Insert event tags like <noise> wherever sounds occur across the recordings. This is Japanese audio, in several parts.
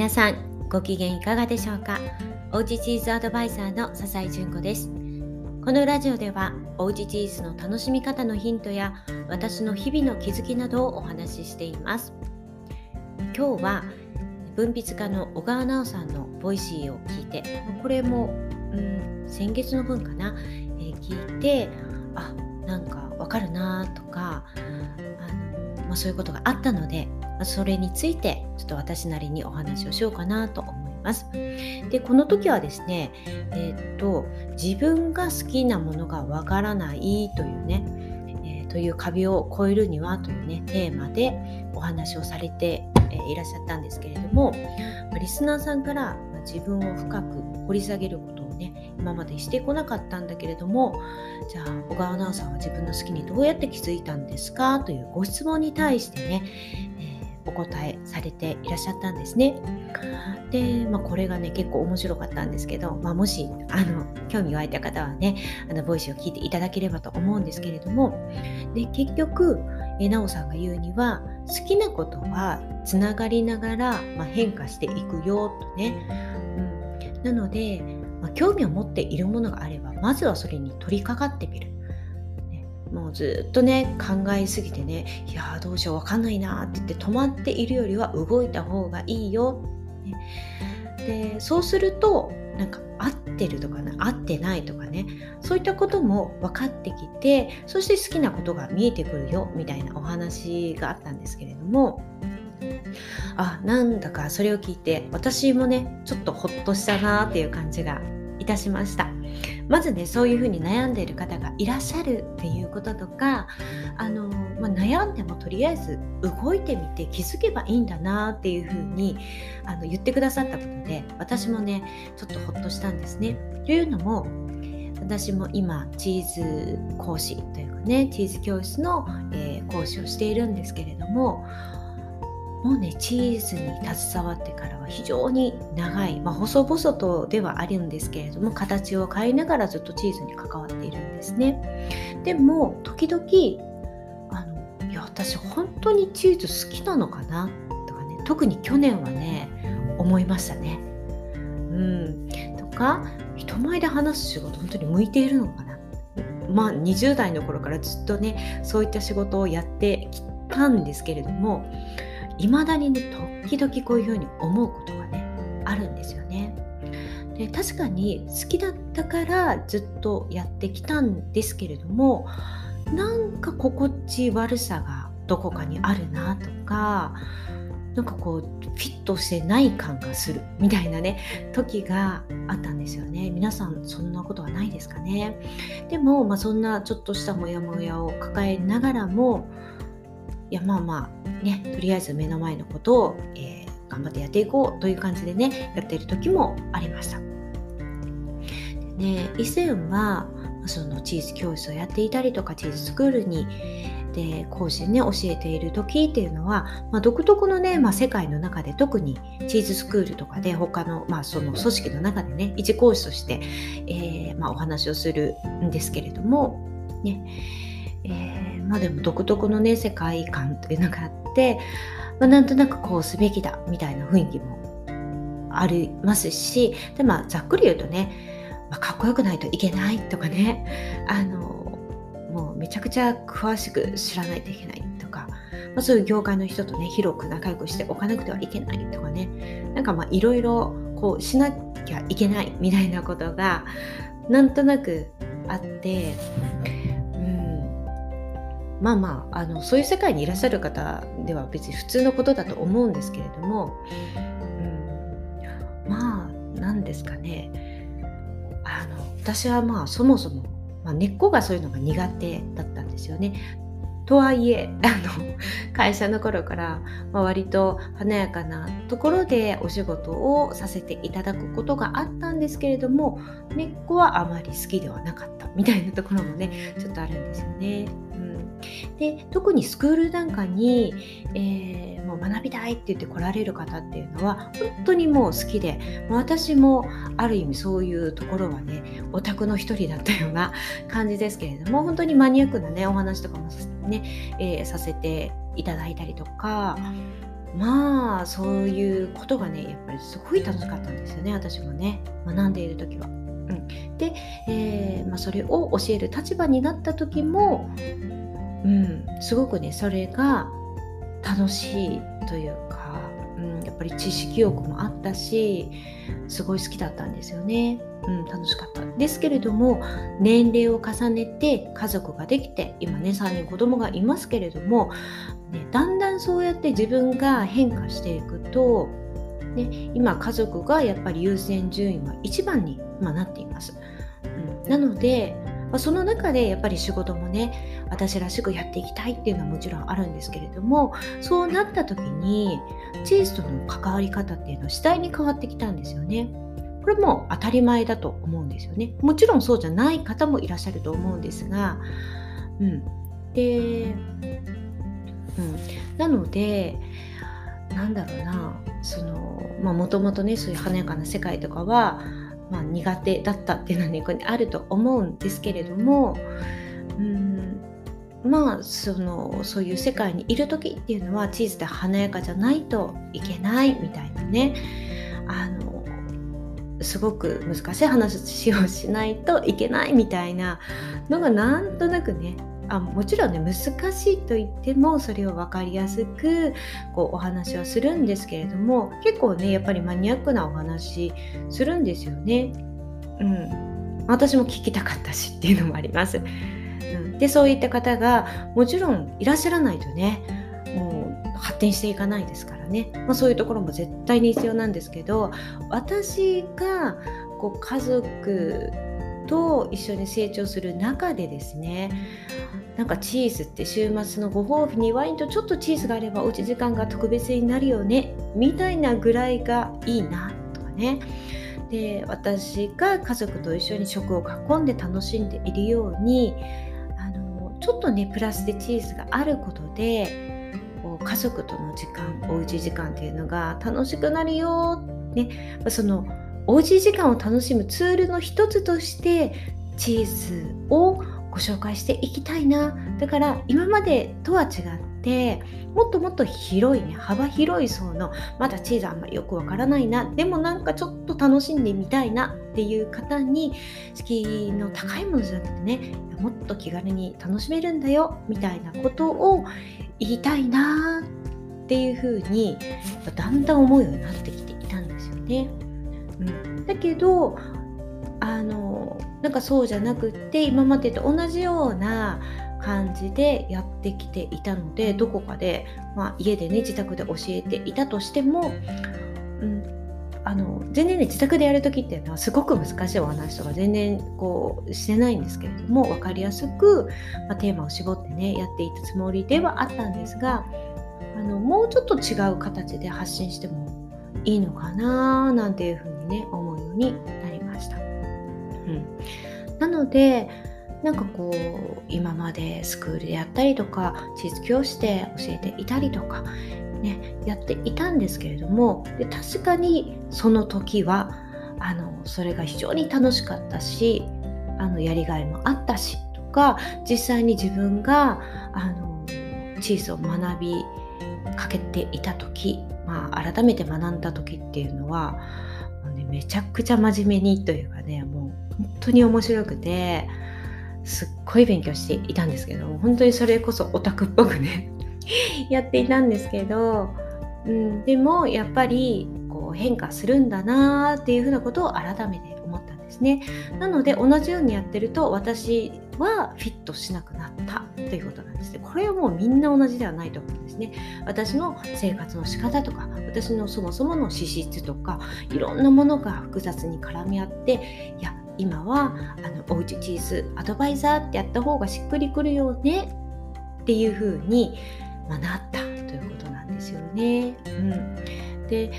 皆さんご機嫌いかがでしょうか？おうちチーズアドバイザーの笹井純子です。このラジオではおうちチーズの楽しみ方のヒントや私の日々の気づきなどをお話ししています。今日は文筆家の小川直さんのボイシーを聞いてこれも、うん、先月の分かな、えー、聞いてあなんかわかるなとかあの、まあ、そういうことがあったのでそれについてちょっと私なりにお話をしようかなと思います。でこの時はですね、えー、っと自分が好きなものがわからないというね、えー、という壁を越えるにはというねテーマでお話をされて、えー、いらっしゃったんですけれどもリスナーさんから自分を深く掘り下げることをね今までしてこなかったんだけれどもじゃあ小川直さんは自分の好きにどうやって気づいたんですかというご質問に対してね、お答えされていらっしゃったんですね。で、まあ、これがね結構面白かったんですけど、まあ、もしあの興味が湧いた方はねあのボイスを聞いていただければと思うんですけれどもで結局えなおさんが言うには好きなことはつながりながら、まあ、変化していくよとね。うん、なので、まあ、興味を持っているものがあればまずはそれに取り掛かってみる。もうずっとね考えすぎてねいやどうしようわかんないなって言って止まっているよりは動いた方がいいよ、ね、でそうするとなんか合ってるとかね合ってないとかねそういったことも分かってきてそして好きなことが見えてくるよみたいなお話があったんですけれどもあなんだかそれを聞いて私もねちょっとほっとしたなっていう感じがいたしました。まずねそういうふうに悩んでいる方がいらっしゃるっていうこととかあの、まあ、悩んでもとりあえず動いてみて気づけばいいんだなっていうふうにあの言ってくださったことで私もねちょっとほっとしたんですね。というのも私も今チーズ講師というかねチーズ教室の、えー、講師をしているんですけれどももうねチーズに携わってからは非常に長い、まあ、細々とではあるんですけれども形を変えながらずっとチーズに関わっているんですね。でも時々あのいや私本当にチーズ好きなのかな？とかね特に去年はね思いましたね。うん。とか人前で話す仕事本当に向いているのかな？まあ20代の頃からずっとねそういった仕事をやってきたんですけれどもいまだにね時々こういうふうに思うことがねあるんですよね。で確かに好きだったからずっとやってきたんですけれどもなんか心地悪さがどこかにあるなとかなんかこうフィットしてない感がするみたいなね時があったんですよね皆さんそんなことはないですかねでも、まあ、そんなちょっとしたモヤモヤを抱えながらもいやまあまあねとりあえず目の前のことを、えー、頑張ってやっていこうという感じでねやっている時もありました。でね、以前はそのチーズ教室をやっていたりとかチーズスクールにで講師ね教えている時っていうのは、まあ、独特のね、まあ、世界の中で特にチーズスクールとかで他の,、まあその組織の中でね一講師として、えーまあ、お話をするんですけれどもねえー、まあでも独特のね世界観というのがあって、まあ、なんとなくこうすべきだみたいな雰囲気もありますしで、まあ、ざっくり言うとね、まあ、かっこよくないといけないとかねあのもうめちゃくちゃ詳しく知らないといけないとか、まあ、そういう業界の人とね広く仲良くしておかなくてはいけないとかねなんかまあいろいろこうしなきゃいけないみたいなことがなんとなくあってまあまああのそういう世界にいらっしゃる方では別に普通のことだと思うんですけれども、うん、まあ何ですかねあの私はまあそもそも、まあ、根っこがそういうのが苦手だったんですよね。とはいえあの会社の頃から、まあ、割と華やかなところでお仕事をさせていただくことがあったんですけれども根っこはあまり好きではなかったみたいなところもねちょっとあるんですよね。で特にスクールなんかに、えー、もう学びたいって言って来られる方っていうのは本当にもう好きで私もある意味そういうところはねオタクの一人だったような <laughs> 感じですけれども本当にマニアックなねお話とかもね、えー、させていただいたりとかまあそういうことがねやっぱりすごい楽しかったんですよね私もね学んでいる時は。うん、で、えー、まあ、それを教える立場になった時も、うん、すごくねそれが楽しいというか、うん、やっぱり知識欲もあったしすごい好きだったんですよね。うん、楽しかったですけれども年齢を重ねて家族ができて今ね3人子供がいますけれども、ね、だんだんそうやって自分が変化していくと、ね、今家族がやっぱり優先順位は1番に、まなっています。うん、なのでまあ、その中でやっぱり仕事もね私らしくやっていきたいっていうのはもちろんあるんですけれどもそうなった時にチーズとの関わり方っていうのは次第に変わってきたんですよね。これも当たり前だと思うんですよね。もちろんそうじゃない方もいらっしゃると思うんですが、うん。で、うん。なので、なんだろうな、その、まあもともとね、そういう華やかな世界とかは、まあ苦手だったっていうのはね、これあると思うんですけれども、うん、まあそのそういう世界にいる時っていうのはチーズで華やかじゃないといけないみたいなね。あのすごく難しい話をしないといけないみたいなのがなんとなくねあもちろんね難しいと言ってもそれを分かりやすくこうお話はするんですけれども結構ねやっぱりマニアックなお話するんですよね。うん、私も聞きたかったしっていうのもあります。うん、でそういった方がもちろんいらっしゃらないとねもう発展していかないですからね、まあ、そういうところも絶対に必要なんですけど私がこう家族と一緒に成長する中でですねなんかチーズって週末のご褒美にワインとちょっとチーズがあればおうち時間が特別になるよねみたいなぐらいがいいなとかね。で私が家族と一緒に食を囲んで楽しんでいるようにあのちょっとねプラスでチーズがあることで家族との時間おうち時間っていうのが楽しくなるよ、ね、そのおうち時間を楽しむツールの一つとしてチーズをご紹介していきたいなだから今までとは違ってもっともっと広いね幅広い層のまだチーズあんまよくわからないなでもなんかちょっと楽しんでみたいなっていう方に敷居の高いものじゃなくてねもっと気軽に楽しめるんだよみたいなことを言いたいなっていうふうにだんだん思うようになってきていたんですよね。うん、だけどあのなんかそうじゃなくって今までと同じような感じでやってきていたのでどこかで、まあ、家でね自宅で教えていたとしても、うん、あの全然ね自宅でやる時っていうのはすごく難しいお話とか全然こうしてないんですけれども分かりやすく、まあ、テーマを絞ってねやっていたつもりではあったんですがあのもうちょっと違う形で発信してもいいのかななんていうふうにね思うようになりました。うん、なのでなんかこう今までスクールでやったりとか地図教師で教えていたりとかね、やっていたんですけれどもで確かにその時はあのそれが非常に楽しかったしあのやりがいもあったしとか実際に自分があのチーズを学びかけていた時、まあ、改めて学んだ時っていうのはもう、ね、めちゃくちゃ真面目にというかねもう本当に面白くてすっごい勉強していたんですけど本当にそれこそオタクっぽくね <laughs> やっていたんですけど、うん、でもやっぱりこう変化するんだなっていうふうなことを改めて思ったんですね。なので同じようにやってると私はフィットしなくなったということなんですね。これはもうみんな同じではないと思うんですね。私の生活の仕方とか私のそもそもの資質とかいろんなものが複雑に絡み合っていや今はあのおうちチーズアドバイザーってやった方がしっくりくるよねっていうふうにまあ、なったということなんですよね。うん、で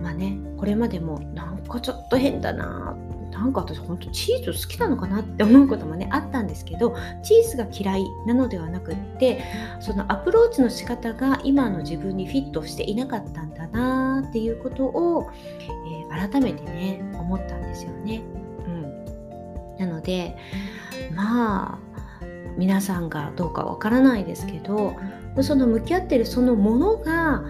まあねこれまでもなんかちょっと変だななんか私本当チーズ好きなのかなって思うこともねあったんですけどチーズが嫌いなのではなくってそのアプローチの仕方が今の自分にフィットしていなかったんだなっていうことを、えー、改めてね思ったんですよね。うん、なのでまあ皆さんがどうかわからないですけどその向き合ってるそのものが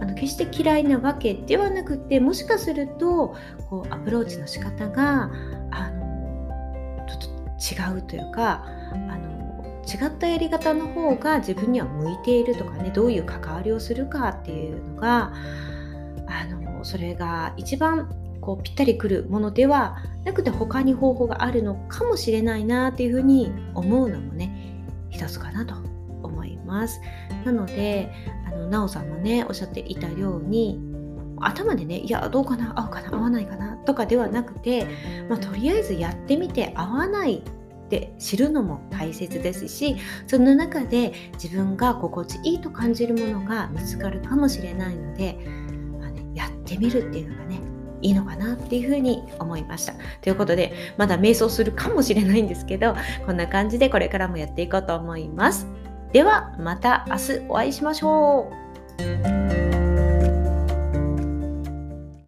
あの決して嫌いなわけではなくてもしかするとこうアプローチの仕方があのちょっと違うというかあの違ったやり方の方が自分には向いているとかねどういう関わりをするかっていうのがあのそれが一番こうぴったりくるものではなくて他に方法があるのかもしれないなっていうふうに思うのもね一つかなと思います。なのであのなおさんもねおっしゃっていたように頭でねいやどうかな合うかな合わないかなとかではなくて、まあ、とりあえずやってみて合わないって知るのも大切ですしその中で自分が心地いいと感じるものが見つかるかもしれないので、まあね、やってみるっていうのがねいいのかなっていうふうに思いました。ということでまだ瞑想するかもしれないんですけどこんな感じでこれからもやっていこうと思います。ではまた明日お会いしましょう。